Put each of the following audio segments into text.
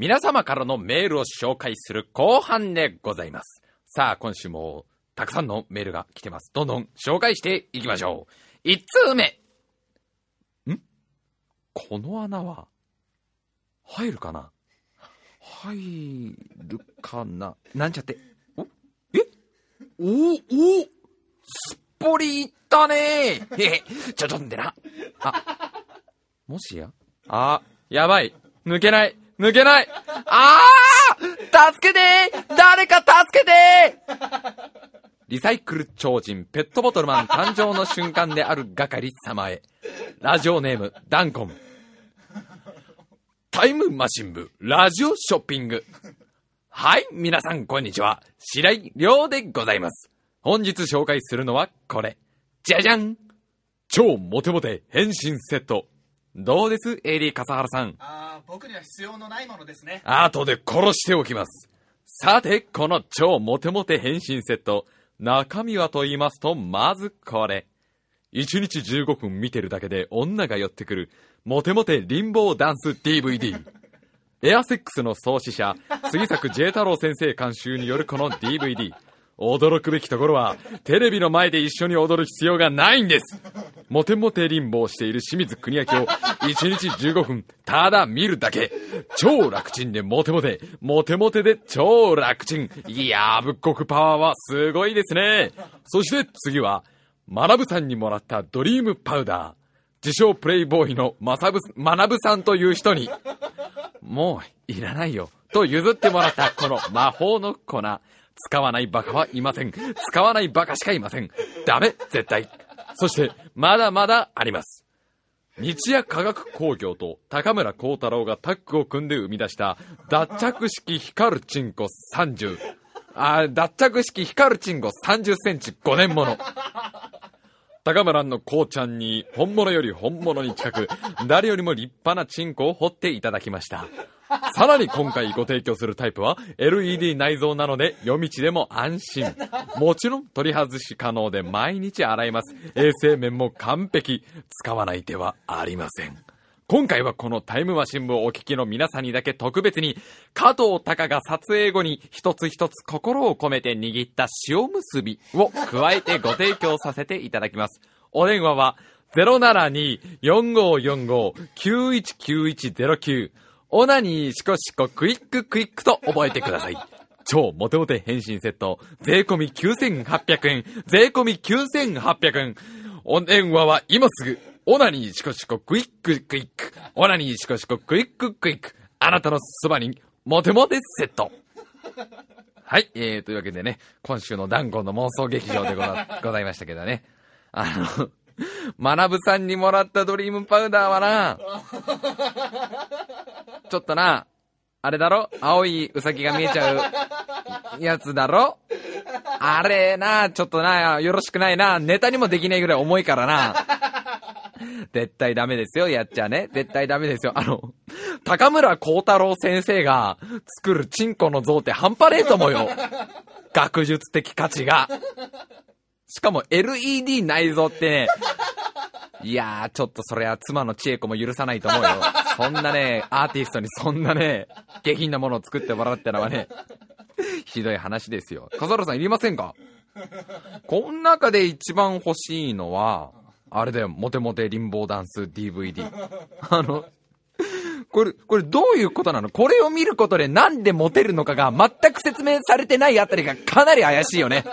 皆様からのメールを紹介する後半でございます。さあ、今週もたくさんのメールが来てます。どんどん紹介していきましょう。一通目。ん？この穴は、入るかな？入るかな？なんちゃって。お？え？お？お？すっぽりいったねへへ、ちょ、ちょんでな。あ、もしや？あ、やばい。抜けない。抜けない。あー助けて誰か助けてリサイクル超人ペットボトルマン誕生の瞬間である係様へ。ラジオネーム、ダンコン。タイムマシン部、ラジオショッピング。はい、皆さんこんにちは。白井亮でございます。本日紹介するのはこれ。じゃじゃん超モテモテ変身セット。どうです ?AD 笠原さん？ああ、僕には必要のないものですね。後で殺しておきます。さて、この超モテモテ変身セット。中身はと言いますと、まずこれ。1日15分見てるだけで女が寄ってくる、モテモテリンボーダンス DVD。エアセックスの創始者、杉作 J 太郎先生監修によるこの DVD。驚くべきところは、テレビの前で一緒に踊る必要がないんです。モテモテリンボをしている清水国明を1日15分、ただ見るだけ。超楽ちんでモテモテ、モテモテで超楽ちん。いやー、ぶっこくパワーはすごいですね。そして次は、学さんにもらったドリームパウダー。自称プレイボーイのまさぶ、学さんという人に、もういらないよ。と譲ってもらったこの魔法の粉。使わないバカはいません。使わないバカしかいません。ダメ、絶対。そして、まだまだあります。日夜科学工業と高村光太郎がタッグを組んで生み出した脱着式光るチンコ30。あ、脱着式光るチンコ30センチ5年もの。高村のこうちゃんに本物より本物に近く、誰よりも立派なチンコを掘っていただきました。さらに今回ご提供するタイプは LED 内蔵なので夜道でも安心。もちろん取り外し可能で毎日洗えます。衛生面も完璧。使わない手はありません。今回はこのタイムマシン部をお聞きの皆さんにだけ特別に、加藤隆が撮影後に一つ一つ心を込めて握った塩結びを加えてご提供させていただきます。お電話は072-4545-919109オナニーシコシコクイッククイックと覚えてください。超モテモテ変身セット、税込み9800円、税込み9800円。お電話は今すぐ、オナニーシコシコクイッククイック、オナニーシコシコクイッククイック、あなたのそばに、モテモテセット。はい、えー、というわけでね、今週のダンゴンの妄想劇場でござございましたけどね。あの、学さんにもらったドリームパウダーはな、ちょっとな、あれだろ？青いウサギが見えちゃうやつだろ？あれな、ちょっとな、よろしくないな。ネタにもできないぐらい重いからな。絶対ダメですよ、やっちゃね。絶対ダメですよ。あの、高村光太郎先生が作るチンコの像って半端ねえと思うよ。学術的価値が。しかも LED 内蔵ってね、いやー、ちょっとそれは妻の千恵子も許さないと思うよ。そんなね、アーティストにそんなね、下品なものを作ってもらってのはね、ひどい話ですよ。笠原さんいりませんか？こん中で一番欲しいのは、あれだよ、モテモテリンボーダンス DVD。あの、これ、これどういうことなの？これを見ることでなんでモテるのかが全く説明されてないあたりがかなり怪しいよね。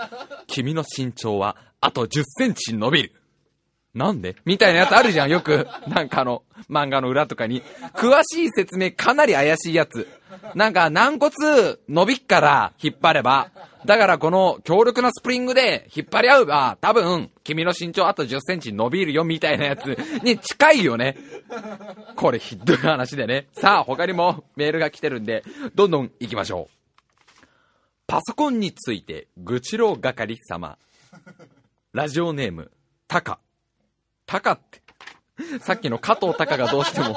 君の身長はあと10センチ伸びる。なんで？みたいなやつあるじゃん、よく。なんかあの、漫画の裏とかに。詳しい説明かなり怪しいやつ。なんか軟骨伸びっから引っ張れば、だからこの強力なスプリングで引っ張り合うば、多分、君の身長あと10センチ伸びるよみたいなやつに近いよね。これひどい話でね。さあ、他にもメールが来てるんで、どんどん行きましょう。パソコンについて、愚痴ろう係様。ラジオネーム、タカ。タカって。さっきの加藤タカがどうしても。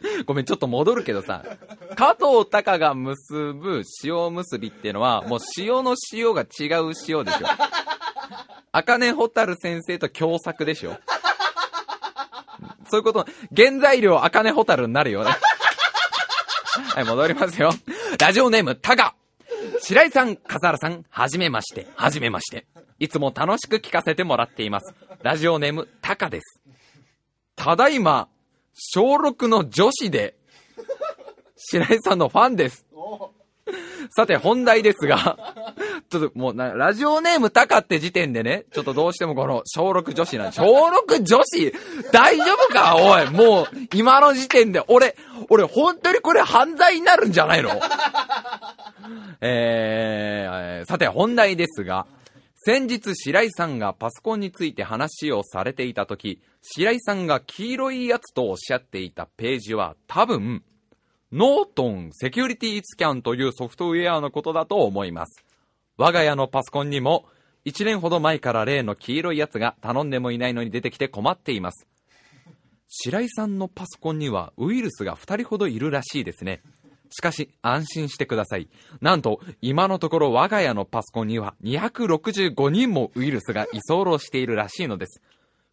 ごめん、ちょっと戻るけどさ、加藤タが結ぶ塩結びっていうのは、もう塩の塩が違う塩でしょ。赤根蛍先生と共作でしょ。そういうこと、原材料赤根蛍になるよね。はい、戻りますよ。ラジオネーム、タガ。白井さん、笠原さん、はじめまして、はじめまして。いつも楽しく聞かせてもらっています。ラジオネーム、タカです。ただいま、小6の女子で、白井さんのファンです。さて、本題ですが、ちょっともうな、ラジオネームタカって時点でね、ちょっとどうしてもこの、小6女子なん小6女子？大丈夫か？おい、もう、今の時点で、俺、俺、本当にこれ犯罪になるんじゃないの？えーえー、さて、本題ですが、先日白井さんがパソコンについて話をされていた時、白井さんが黄色いやつとおっしゃっていたページは多分、ノートンセキュリティスキャンというソフトウェアのことだと思います。我が家のパソコンにも、1年ほど前から例の黄色いやつが頼んでもいないのに出てきて困っています。白井さんのパソコンにはウイルスが2人ほどいるらしいですね。しかし、安心してください。なんと、今のところ我が家のパソコンには265人もウイルスが居候しているらしいのです。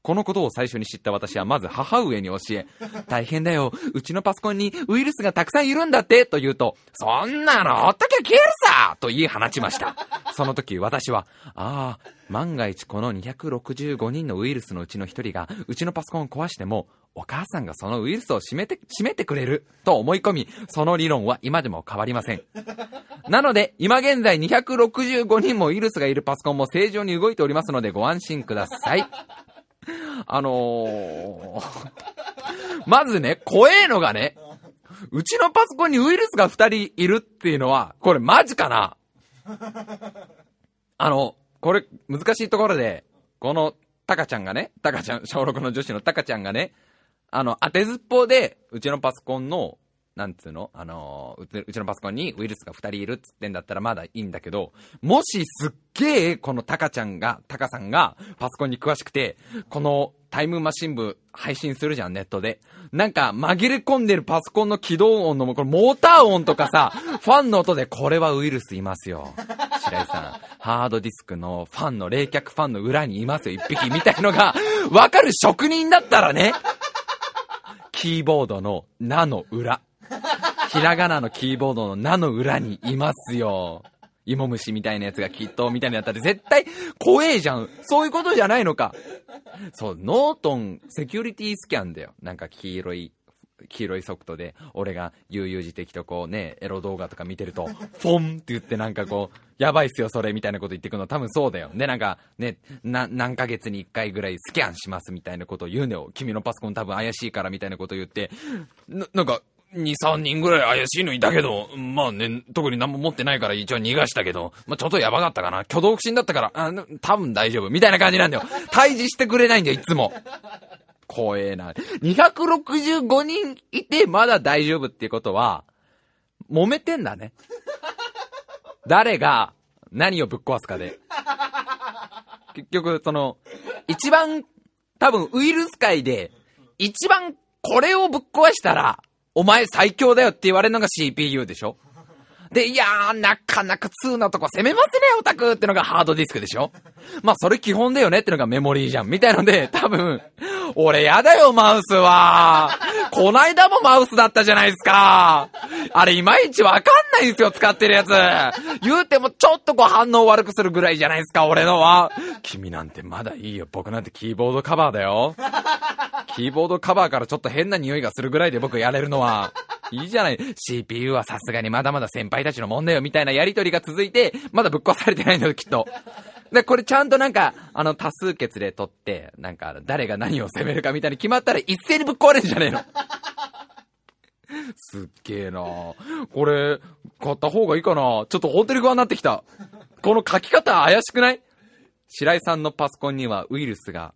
このことを最初に知った私はまず母上に教え、大変だよ、うちのパソコンにウイルスがたくさんいるんだって、と言うと、そんなのほっときゃ消えるさと言い放ちました。その時私は、ああ、万が一この265人のウイルスのうちの一人が、うちのパソコンを壊しても、お母さんがそのウイルスを閉めて、閉めてくれる、と思い込み、その理論は今でも変わりません。なので、今現在265人もウイルスがいるパソコンも正常に動いておりますのでご安心ください。あのー、まずね、怖えのがね、うちのパソコンにウイルスが二人いるっていうのは、これマジかな。あの、これ難しいところで、このタカちゃんがね、タカちゃん、小6の女子のタカちゃんがね、あの、当てずっぽうで、うちのパソコンの、なんつうの？あのうち、うちのパソコンにウイルスが二人いるっつってんだったらまだいいんだけど、もしすっげえ、このタカちゃんが、タカさんがパソコンに詳しくて、このタイムマシン部配信するじゃん、ネットで。なんか、紛れ込んでるパソコンの起動音の、これモーター音とかさ、ファンの音で、これはウイルスいますよ。白井さん、ハードディスクのファンの冷却ファンの裏にいますよ、一匹みたいのが、わかる職人だったらね、キーボードの名の裏。ひらがなのキーボードの名の裏にいますよ。芋虫みたいなやつがきっと、みたいなやったら絶対怖えじゃん。そういうことじゃないのか。そう、ノートンセキュリティスキャンだよ。なんか黄色い、黄色いソフトで、俺が悠々自適とこうね、エロ動画とか見てると、フォンって言ってなんかこう、やばいっすよそれみたいなこと言ってくの多分そうだよ。で、なんかね、な、何ヶ月に一回ぐらいスキャンしますみたいなことを言うのよ。君のパソコン多分怪しいからみたいなこと言って、な、なんか、2、3人ぐらい怪しいのいたけど、まあね、特に何も持ってないから一応逃がしたけど、まあちょっとやばかったかな。挙動不審だったから、あ多分大丈夫。みたいな感じなんだよ。退治してくれないんだよ、いつも。怖えな。265人いてまだ大丈夫っていうことは、揉めてんだね。誰が何をぶっ壊すかで。結局、その、一番、多分ウイルス界で、一番これをぶっ壊したら、お前最強だよって言われるのが CPU でしょ？で、いやー、なかなか2のとこ攻めますね、オタクってのがハードディスクでしょ？まあ、それ基本だよねってのがメモリーじゃん。みたいので、多分、俺やだよ、マウスは。こないだもマウスだったじゃないですか。あれ、いまいちわかんないんすよ、使ってるやつ。言うても、ちょっとこう反応悪くするぐらいじゃないですか、俺のは。君なんてまだいいよ。僕なんてキーボードカバーだよ。キーボードカバーからちょっと変な匂いがするぐらいで僕やれるのは、いいじゃない。CPU はさすがにまだまだ先輩たちのもんだよ、みたいなやりとりが続いて、まだぶっ壊されてないんだよ、きっと。で、これちゃんとなんか、あの、多数決で取って、なんか、誰が何を攻めるかみたいに決まったら一斉にぶっ壊れるんじゃねえの。すっげえなこれ、買った方がいいかなちょっと本当に不安になってきた。この書き方怪しくない？白井さんのパソコンにはウイルスが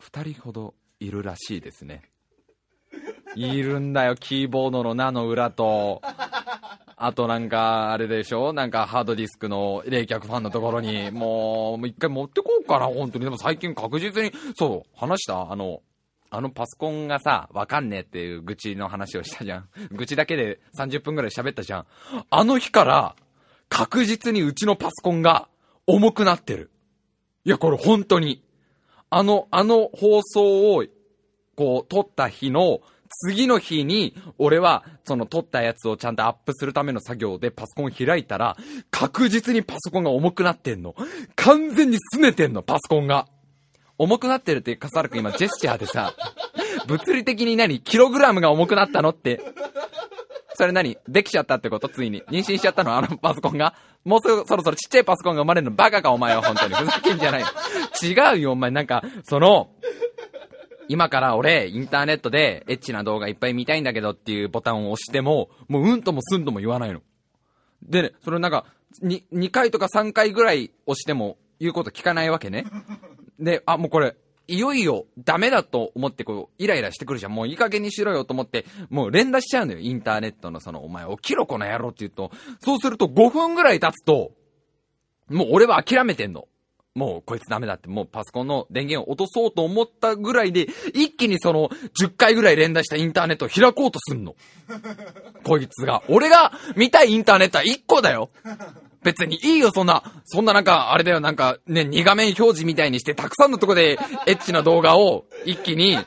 2人ほどいるらしいですね。いるんだよ、キーボードの名の裏と、あとなんか、あれでしょ？なんかハードディスクの冷却ファンのところに、もう、もう一回持ってこうかな、本当に。でも最近確実に、そう、話した？あの、あのパソコンがさ、わかんねえっていう愚痴の話をしたじゃん。愚痴だけで30分くらい喋ったじゃん。あの日から、確実にうちのパソコンが重くなってる。いや、これ本当に。あの、あの放送を、こう、撮った日の次の日に、俺は、その撮ったやつをちゃんとアップするための作業でパソコンを開いたら、確実にパソコンが重くなってんの。完全に拗ねてんの、パソコンが。重くなってるって笠原くん今ジェスチャーでさ、物理的に何キログラムが重くなったのって。それ何？できちゃったってこと？ついに。妊娠しちゃったの？あのパソコンがもうすぐそろそろちっちゃいパソコンが生まれるのバカかお前は本当に。ふざけんじゃないよ。違うよお前なんか、その、今から俺、インターネットでエッチな動画いっぱい見たいんだけどっていうボタンを押しても、もううんともすんとも言わないの。でね、それなんか、に、2回とか3回ぐらい押しても言うこと聞かないわけね。で、あ、もうこれ、いよいよダメだと思ってこう、イライラしてくるじゃん。もういい加減にしろよと思って、もう連打しちゃうのよ。インターネットのその、お前起きろこの野郎って言うと、そうすると5分ぐらい経つと、もう俺は諦めてんの。もうこいつダメだって、もうパソコンの電源を落とそうと思ったぐらいで、一気にその10回ぐらい連打したインターネットを開こうとすんの。こいつが。俺が見たいインターネットは1個だよ。別にいいよ、そんな。そんななんか、あれだよ、なんか、ね、2画面表示みたいにして、たくさんのとこで、エッチな動画を、一気に、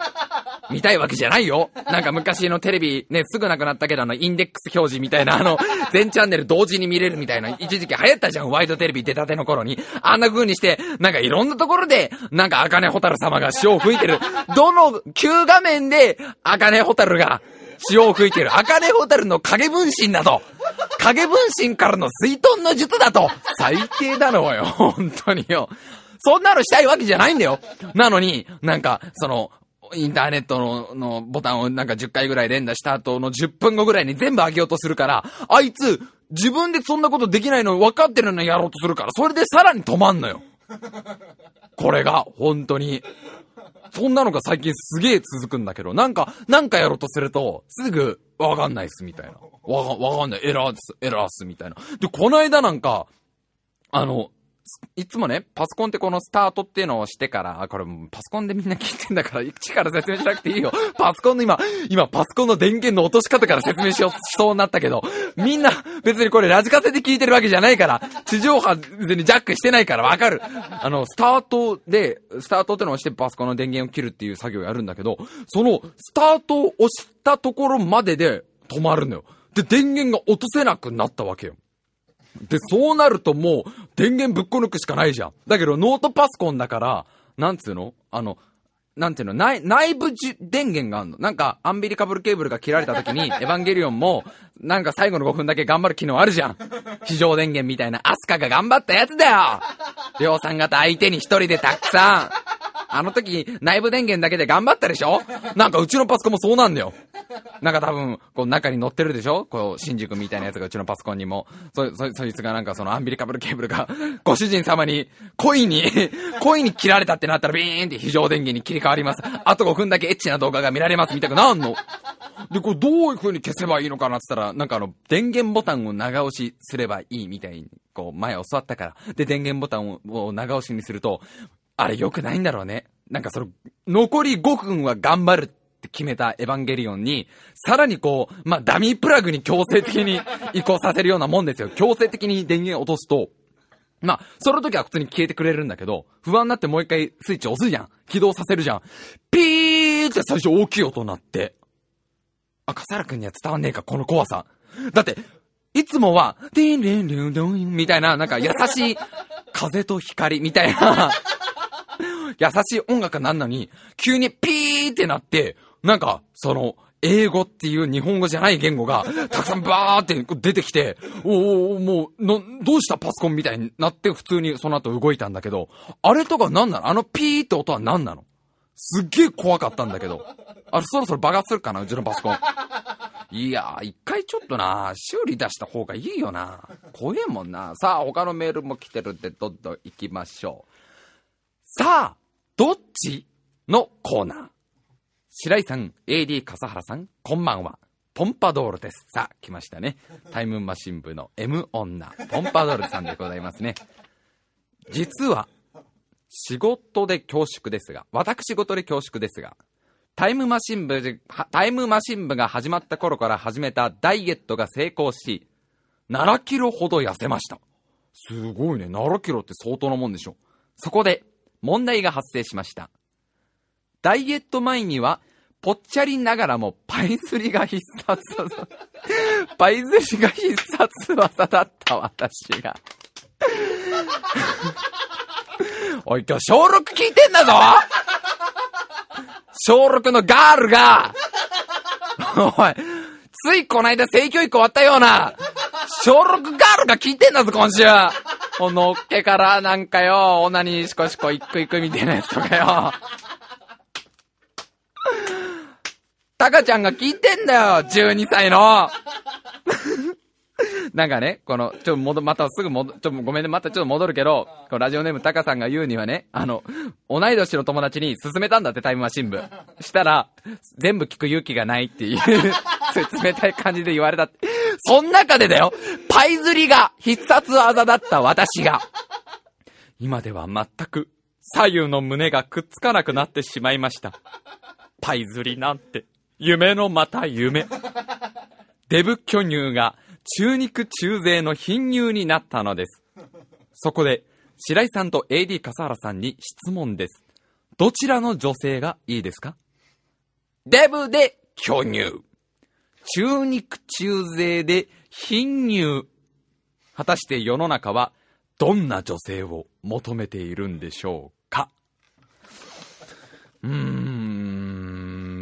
見たいわけじゃないよ。なんか昔のテレビ、ね、すぐなくなったけど、あの、インデックス表示みたいな、あの、全チャンネル同時に見れるみたいな、一時期流行ったじゃん、ワイドテレビ出たての頃に。あんな風にして、なんかいろんなところで、なんか、茜ホタル様が潮を吹いてる。どの、旧画面で、茜ホタルが、潮を吹いてる。茜ホタルの影分身だと。影分身からの水遁の術だと。最低だろうよ。本当によ。そんなのしたいわけじゃないんだよ。なのに、なんか、その、インターネットののボタンをなんか10回ぐらい連打した後の10分後ぐらいに全部上げようとするから、あいつ、自分でそんなことできないの分かってるのにやろうとするから、それでさらに止まんのよ。これが、本当に。そんなのが最近すげえ続くんだけど、なんか、なんかやろうとすると、すぐ、わかんないっす、みたいな。わか、わかんない、エラーっす、エラーっす、みたいな。で、この間なんか、あの、いつもね、パソコンってこのスタートっていうのをしてから、あ、これパソコンでみんな聞いてんだから、一から説明しなくていいよ。パソコンの今、今パソコンの電源の落とし方から説明しよう、しそうになったけど、みんな別にこれラジカセで聞いてるわけじゃないから、地上波別にジャックしてないからわかる。あの、スタートで、スタートってのを押してパソコンの電源を切るっていう作業をやるんだけど、その、スタートを押したところまでで止まるのよ。で、電源が落とせなくなったわけよ。で、そうなるともう、電源ぶっこ抜くしかないじゃん。だけど、ノートパソコンだから、なんつうの？あの、なんていうの？内、内部じ電源があるの。なんか、アンビリカブルケーブルが切られた時に、エヴァンゲリオンも、なんか最後の5分だけ頑張る機能あるじゃん。非常電源みたいな、アスカが頑張ったやつだよ量産型相手に一人でたくさん。あの時、内部電源だけで頑張ったでしょ？なんかうちのパソコンもそうなんだよ。なんか多分、こう中に乗ってるでしょ？こう、新宿みたいなやつがうちのパソコンにも。そ、そ、そいつがなんかそのアンビリカブルケーブルが、ご主人様に、恋に、恋に切られたってなったらビーンって非常電源に切り替わります。あと5分だけエッチな動画が見られますみたいななんの？で、これどういう風に消せばいいのかなって言ったら、なんかあの、電源ボタンを長押しすればいいみたいに、こう、前教わったから。で、電源ボタンを長押しにすると、あれ良くないんだろうね。なんかその、残り5分は頑張るって決めたエヴァンゲリオンに、さらにこう、まあ、ダミープラグに強制的に 移行させるようなもんですよ。強制的に電源落とすと、まあ、その時は普通に消えてくれるんだけど、不安になってもう一回スイッチ押すじゃん。起動させるじゃん。ピーって最初大きい音鳴って。あ、笠原くんには伝わんねえか、この怖さ。だって、いつもは、ディンリンリンドインみたいな、なんか優しい風と光みたいな、優しい音楽なんのに、急にピーってなって、なんか、その、英語っていう日本語じゃない言語が、たくさんバーって出てきて、おーおもう、の、どうしたパソコンみたいになって普通にその後動いたんだけど、あれとか何なの？あのピーって音は何なの？すっげえ怖かったんだけど。あれそろそろ爆発するかなうちのパソコン。いや、一回ちょっとな、修理出した方がいいよな。怖えもんな。さあ、他のメールも来てるんで、どんどん行きましょう。さあ、どっちのコーナー？白井さん、AD 笠原さん、こんばんは。ポンパドールです。さあ、来ましたね。タイムマシン部の M 女、ポンパドールさんでございますね。実は、仕事で恐縮ですが、私事で恐縮ですが、タイムマシン部、タイムマシン部が始まった頃から始めたダイエットが成功し、7キロほど痩せました。すごいね。7キロって相当なもんでしょ。そこで、問題が発生しました。ダイエット前には、ぽっちゃりながらもパイ釣りが必殺技。パイ釣りが必殺技だった私が。おい、今日小6聞いてんだぞ小6のガールが、おい、ついこの間性教育終わったような、小6ガールが聞いてんだぞ、今週。このっけからなんかよ、オナニーシコシコイックイクみたいなやつとかよ。タカちゃんが聞いてんだよ !12 歳の なんかね、この、ちょ、戻、またすぐ戻、ちょ、ごめんね、またちょっと戻るけど、このラジオネームタカさんが言うにはね、あの、同い年の友達に勧めたんだってタイムマシン部。したら、全部聞く勇気がないっていう、そういう冷たい感じで言われたって。そん中でだよ、パイ釣りが必殺技だった私が、今では全く左右の胸がくっつかなくなってしまいました。パイ釣りなんて、夢のまた夢。デブ巨乳が中肉中背の貧乳になったのです。そこで、白井さんと AD 笠原さんに質問です。どちらの女性がいいですか？デブで巨乳。中肉中背で貧乳。果たして世の中はどんな女性を求めているんでしょうか？うーん、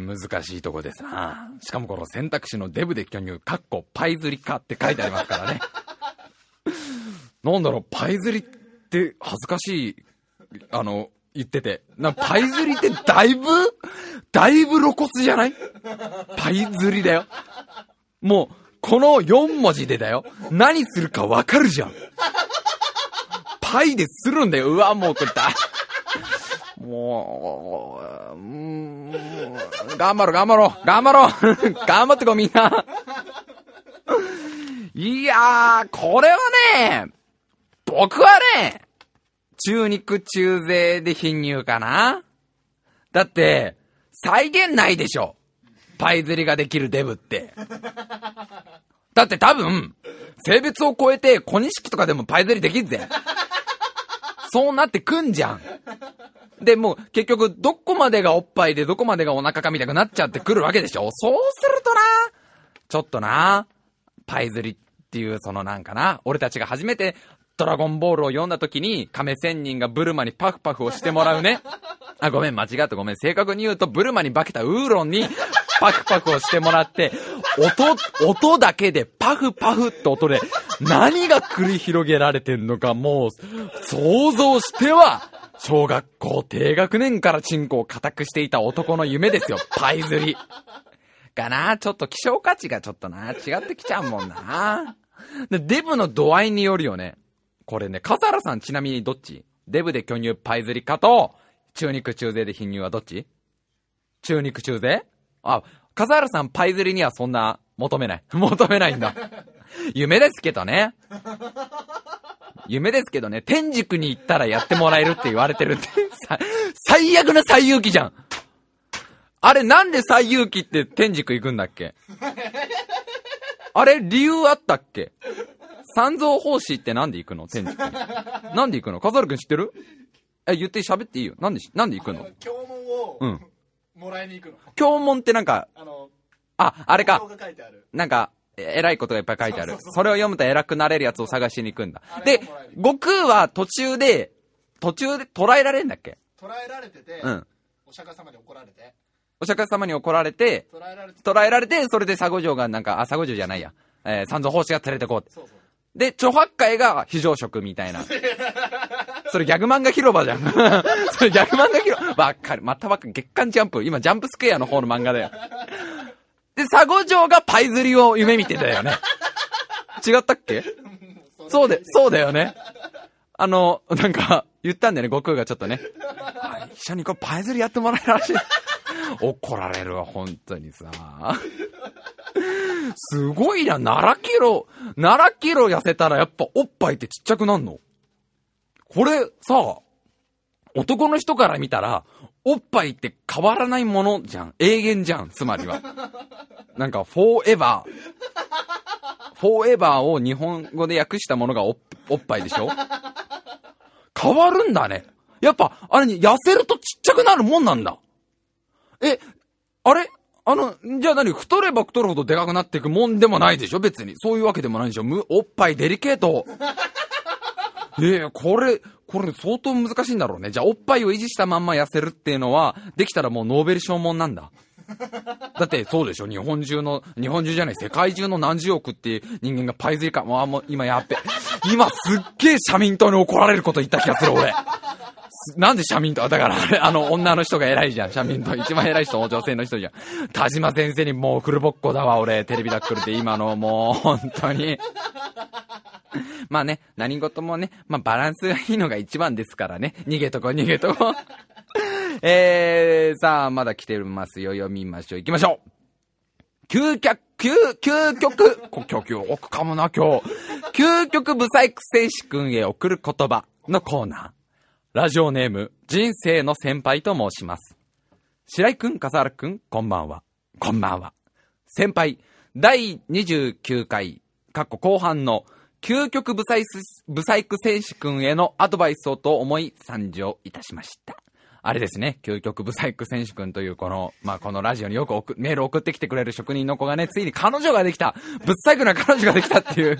難しいとこですな。しかもこの選択肢のデブで巨乳、かっこパイ釣りかって書いてありますからね。なんだろう、パイ釣りって恥ずかしい、あの、言ってて。な、パイ釣りってだいぶ、だいぶ露骨じゃない？パイ釣りだよ。もう、この4文字でだよ。何するかわかるじゃん。パイでするんだよ。うわ、もうこれだ。もう、うん頑張ろう、頑張ろう、頑張ろう。頑張ってこう、みんな。いやー、これはね、僕はね、中肉中背で貧乳かなだって、再現ないでしょ。パイ釣りができるデブって。だって多分、性別を超えて小錦とかでもパイ釣りできんぜ。そうなってくんじゃん。で、もう結局どこまでがおっぱいでどこまでがお腹かみたくなっちゃってくるわけでしょそうするとな、ちょっとな、パイ釣りっていうそのなんかな、俺たちが初めてドラゴンボールを読んだ時に亀仙人がブルマにパフパフをしてもらうね。あ、ごめん、間違ったごめん。正確に言うと、ブルマに化けたウーロンにパフパフをしてもらって、音、音だけでパフパフって音で何が繰り広げられてんのかもう想像しては、小学校低学年からチンコを固くしていた男の夢ですよ。パイ釣り。かな？ちょっと希少価値がちょっとな、違ってきちゃうもんな。でデブの度合いによるよね。これね、笠原さんちなみにどっち？デブで巨乳パイ釣りかと、中肉中背で貧乳はどっち？中肉中背？あ、笠原さんパイ釣りにはそんな求めない。求めないんだ。夢ですけどね。夢ですけどね、天竺に行ったらやってもらえるって言われてるって。さ最悪な最遊記じゃん。あれなんで最遊記って天竺行くんだっけ？あれ理由あったっけ？三蔵法師ってなんで行くの？天竺に。なんで行くの？笠原くん知ってる？え、言って喋っていいよ。なんでし、なんで行くの教文を、うんもらいに行くの。経文ってなんか、あの、あ、あれか。なんか、え偉いことがいっぱい書いてあるそれを読むと偉くなれるやつを探しに行くんだあ。で悟空は途中で、途中で捕らえられるんだっけ？捉えられてて、うん。お釈迦様に怒られて、お釈迦様に怒られて、捉えられて、捕らえられて、それで佐護城がなんか、あ、佐護城じゃないや。えー三蔵法師が連れてこうって。そうそう。で、著白海が非常食みたいな。それギャグ漫画広場じゃん。それギャグ漫画広場。わかる。またわかる。月刊ジャンプ。今、ジャンプスクエアの方の漫画だよ。で、佐護城がパイ釣りを夢見てたよね。違ったっけ？そうで、そうだよね。あの、なんか、言ったんだよね、悟空がちょっとね。一緒にこう、パイ釣りやってもらえるらしい。怒られるわ、本当にさ。すごいな、7キロ、7キロ痩せたらやっぱおっぱいってちっちゃくなんの？これさ、男の人から見たら、おっぱいって変わらないものじゃん。永遠じゃん、つまりは。なんか、フォーエバー。フォーエバーを日本語で訳したものがおっおっぱいでしょ？変わるんだね。やっぱ、あれに痩せるとちっちゃくなるもんなんだ。え、あれ？あの、じゃあ何？太れば太るほどでかくなっていくもんでもないでしょ？別に。そういうわけでもないでしょ？む、おっぱいデリケート。ええこれ、これ相当難しいんだろうね。じゃあおっぱいを維持したまんま痩せるっていうのは、できたらもうノーベル賞もんなんだ。だってそうでしょ日本中の、日本中じゃない、世界中の何十億っていう人間がパイズイか、もうもう今やっべ。今すっげえ社民党に怒られること言った気がする俺。なんで社民党だから、あ、あの、女の人が偉いじゃん。社民党。一番偉い人、女性の人じゃん。田島先生にもうフルボッコだわ、俺。テレビダックルで今の、もう、本当に。まあね、何事もね、まあバランスがいいのが一番ですからね。逃げとこ、逃げとこ。えー、さあ、まだ来てますよ。読みましょう。行きましょう。究極、究、究極、こ今日、今日、奥かもな、今日。究極ブサイク戦士君へ送る言葉のコーナー。ラジオネーム、人生の先輩と申します。白井くん、笠原くん、こんばんは。こんばんは。先輩、第29回、かっこ後半の、究極ブサイス、ブサイク戦士君へのアドバイスをと思い参上いたしました。あれですね、究極ブサイク選手君というこの、まあ、このラジオによく送メール送ってきてくれる職人の子がね、ついに彼女ができたぶっサイクな彼女ができたっていう、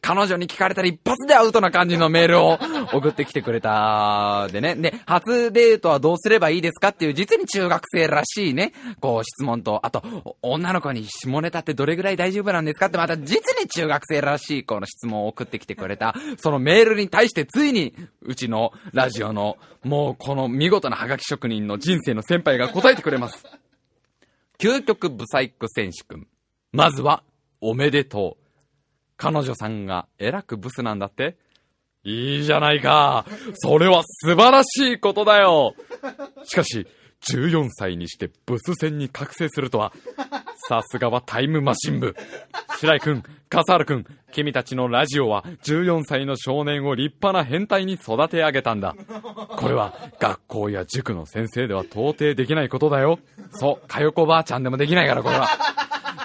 彼女に聞かれたら一発でアウトな感じのメールを送ってきてくれた。でね、で、初デートはどうすればいいですかっていう実に中学生らしいね、こう質問と、あと、女の子に下ネタってどれぐらい大丈夫なんですかってまた実に中学生らしいこの質問を送ってきてくれた、そのメールに対してついに、うちのラジオの、もうこの見事なハガキ職人の人生の先輩が答えてくれます。究極ブサイク選手君。まずは、おめでとう。彼女さんがえらくブスなんだって？いいじゃないか。それは素晴らしいことだよ。しかし、14歳にしてブス戦に覚醒するとは、さすがはタイムマシン部。白井くん、笠原くん、君たちのラジオは14歳の少年を立派な変態に育て上げたんだ。これは学校や塾の先生では到底できないことだよ。そう、かよこばあちゃんでもできないから、これは。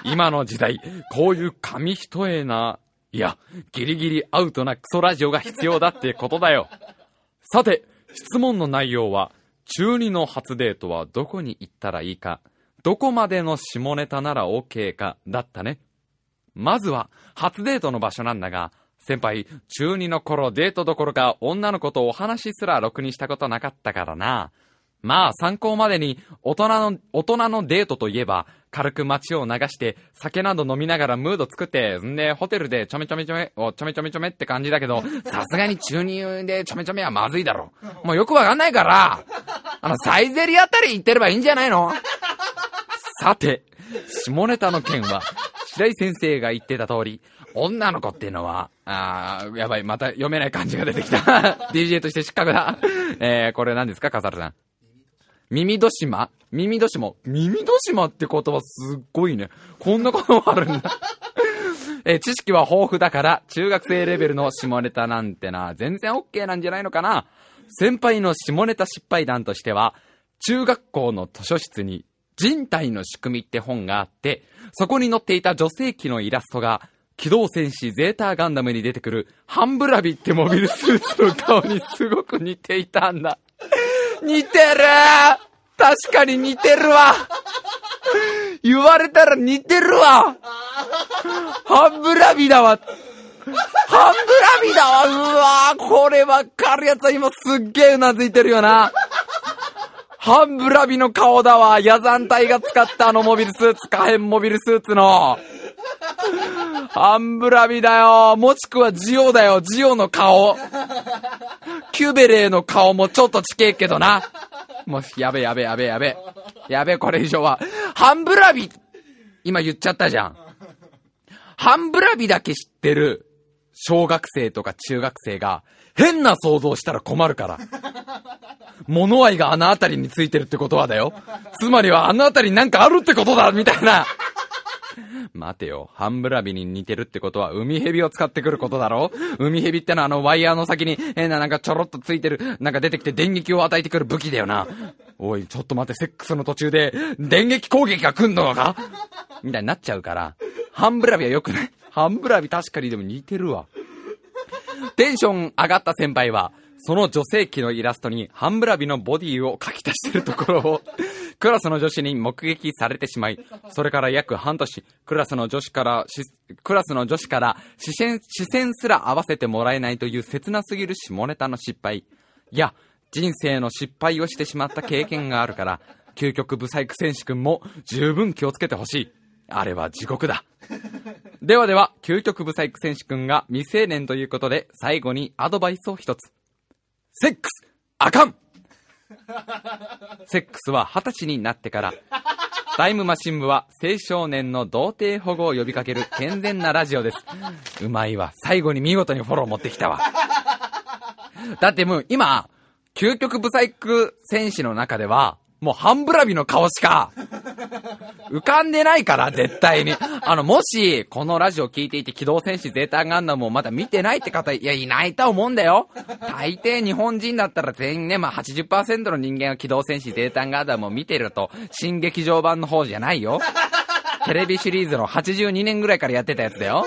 今の時代、こういう紙一重な、いや、ギリギリアウトなクソラジオが必要だってことだよ。さて、質問の内容は、中2の初デートはどこに行ったらいいか、どこまでの下ネタなら OK か、だったね。まずは、初デートの場所なんだが、先輩、中2の頃デートどころか女の子とお話すらろくにしたことなかったからな。まあ、参考までに、大人の、大人のデートといえば、軽く街を流して、酒など飲みながらムード作って、んで、ホテルでちょめちょめちょめ、おちょめちょめちょめって感じだけど、さすがに中二でちょめちょめはまずいだろ。もうよくわかんないから、あの、サイゼリあたり行ってればいいんじゃないの？さて、下ネタの件は、白井先生が言ってた通り、女の子っていうのは、あー、やばい、また読めない漢字が出てきた。DJ として失格だ。えー、これ何ですか、笠原さん？耳戸島？耳戸島？耳戸島って言葉すっごいね。こんなこともあるんだ。え知識は豊富だから、中学生レベルの下ネタなんてな、全然 OK なんじゃないのかな。先輩の下ネタ失敗談としては、中学校の図書室に人体の仕組みって本があって、そこに載っていた女性器のイラストが、機動戦士ゼーターガンダムに出てくるハンブラビってモビルスーツの顔にすごく似ていたんだ。似てる。確かに似てるわ。言われたら似てるわ。ハンブラビだわ。ハンブラビだわ。うわこれわかるやつは今すっげえうなずいてるよな。ハンブラビの顔だわ。ヤザン隊が使ったあのモビルスーツ、可変モビルスーツの。ハンブラビだよもしくはジオだよジオの顔キューベレーの顔もちょっとちけえけどな。もう、やべやべやべやべ。やべ、これ以上は。ハンブラビ今言っちゃったじゃん。ハンブラビだけ知ってる小学生とか中学生が変な想像したら困るから。物愛があの辺りについてるってことはだよ。つまりはあの辺りなんかあるってことだみたいな。待てよ。ハンブラビに似てるってことは、海蛇を使ってくることだろ？海蛇ってのはあのワイヤーの先に変ななんかちょろっとついてる、なんか出てきて電撃を与えてくる武器だよな。おい、ちょっと待って、セックスの途中で電撃攻撃が来んのか？みたいになっちゃうから。ハンブラビは良くない？ハンブラビ確かにでも似てるわ。テンション上がった先輩は、その女性器のイラストにハンブラビのボディを描き足してるところを、クラスの女子に目撃されてしまい、それから約半年、クラスの女子からし、クラスの女子から視線、視線すら合わせてもらえないという切なすぎる下ネタの失敗。いや、人生の失敗をしてしまった経験があるから、究極ブサイク選手君も十分気をつけてほしい。あれは地獄だ。ではでは、究極ブサイク選手君が未成年ということで、最後にアドバイスを一つ。セックスあかん セックスは二十歳になってから、タイムマシン部は青少年の童貞保護を呼びかける健全なラジオです。うまいわ。最後に見事にフォロー持ってきたわ。だってもう今、究極ブサイク戦士の中では、もう半ブラビの顔しか、浮かんでないから、絶対に。あの、もし、このラジオ聞いていて、機動戦士ゼータガンダムをまだ見てないって方、いや、いないと思うんだよ。大抵日本人だったら全員ね、まあ80%の人間が機動戦士ゼータガンダムを見てると、新劇場版の方じゃないよ。テレビシリーズの82年ぐらいからやってたやつだよ。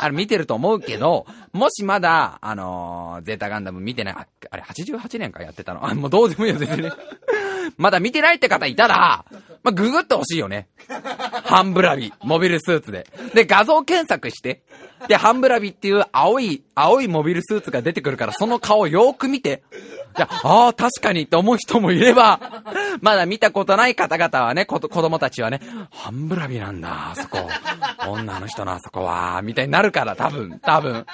あれ見てると思うけど、もしまだ、あのー、ゼータガンダム見てない、あれ88年からやってたの？あ、もうどうでもいいよ、全然。まだ見てないって方いたら、まあ、ググってほしいよね。ハンブラビ、モビルスーツで。で、画像検索して。で、ハンブラビっていう青い、青いモビルスーツが出てくるから、その顔をよーく見て。いや、ああ、確かにって思う人もいれば、まだ見たことない方々はね、子供たちはね、ハンブラビなんだ、あそこ。女の人のあそこは、みたいになるから、多分、多分。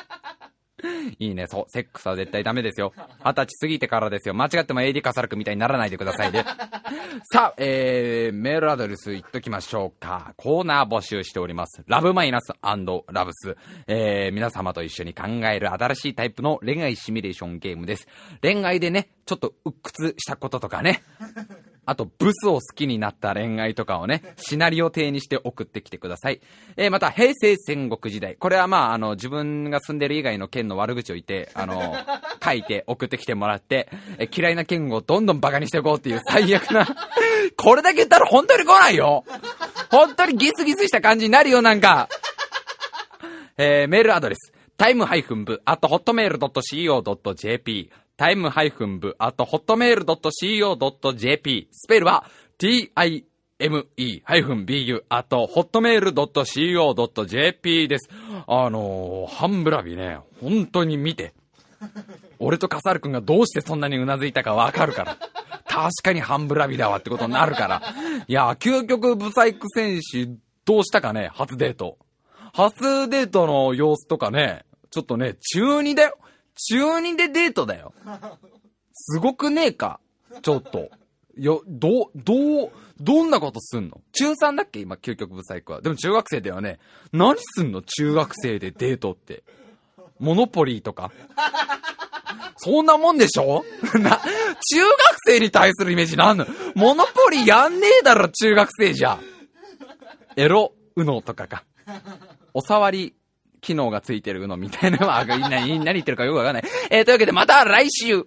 いいね、そう、セックスは絶対ダメですよ。二十歳過ぎてからですよ。間違っても AD カサルクみたいにならないでくださいね。さあ、えー、メールアドレス言っときましょうか。コーナー募集しております。ラブマイナスラブス。えー、皆様と一緒に考える新しいタイプの恋愛シミュレーションゲームです。恋愛でね、ちょっと鬱屈したこととかね。あと、ブスを好きになった恋愛とかをね、シナリオ体にして送ってきてください。えー、また、平成戦国時代。これはまあ、あの、自分が住んでる以外の県の悪口を言って、あの、書いて送ってきてもらって、えー、嫌いな県をどんどん馬鹿にしていこうっていう最悪なこれだけ言ったら本当に来ないよ本当にギスギスした感じになるよ、なんか。えー、メールアドレス。タイムハイフン部、あと、ホットメール .co.jp。タイムハイフン部、あと、ホットメール .co.jp。スペルは、time-bu、あと、ホットメール .co.jp です。あのー、ハンブラビね、本当に見て。俺とカサル君がどうしてそんなにうなずいたかわかるから。確かにハンブラビだわってことになるから。いや、究極ブサイク戦士、どうしたかね、初デート。初デートの様子とかね、ちょっとね、中2だよ。中2でデートだよ。すごくねえか？ちょっと。よ、ど、どう、どんなことすんの？中3だっけ？今、究極ブサイクは。でも中学生ではね、何すんの？中学生でデートって。モノポリーとか？そんなもんでしょ？な、中学生に対するイメージ？なんの？モノポリーやんねえだろ、中学生じゃ。エロ、ウノとかか。お触り機能がついてるのみたいなのは、何、何言ってるかよくわかんない。えー、というわけでまた来週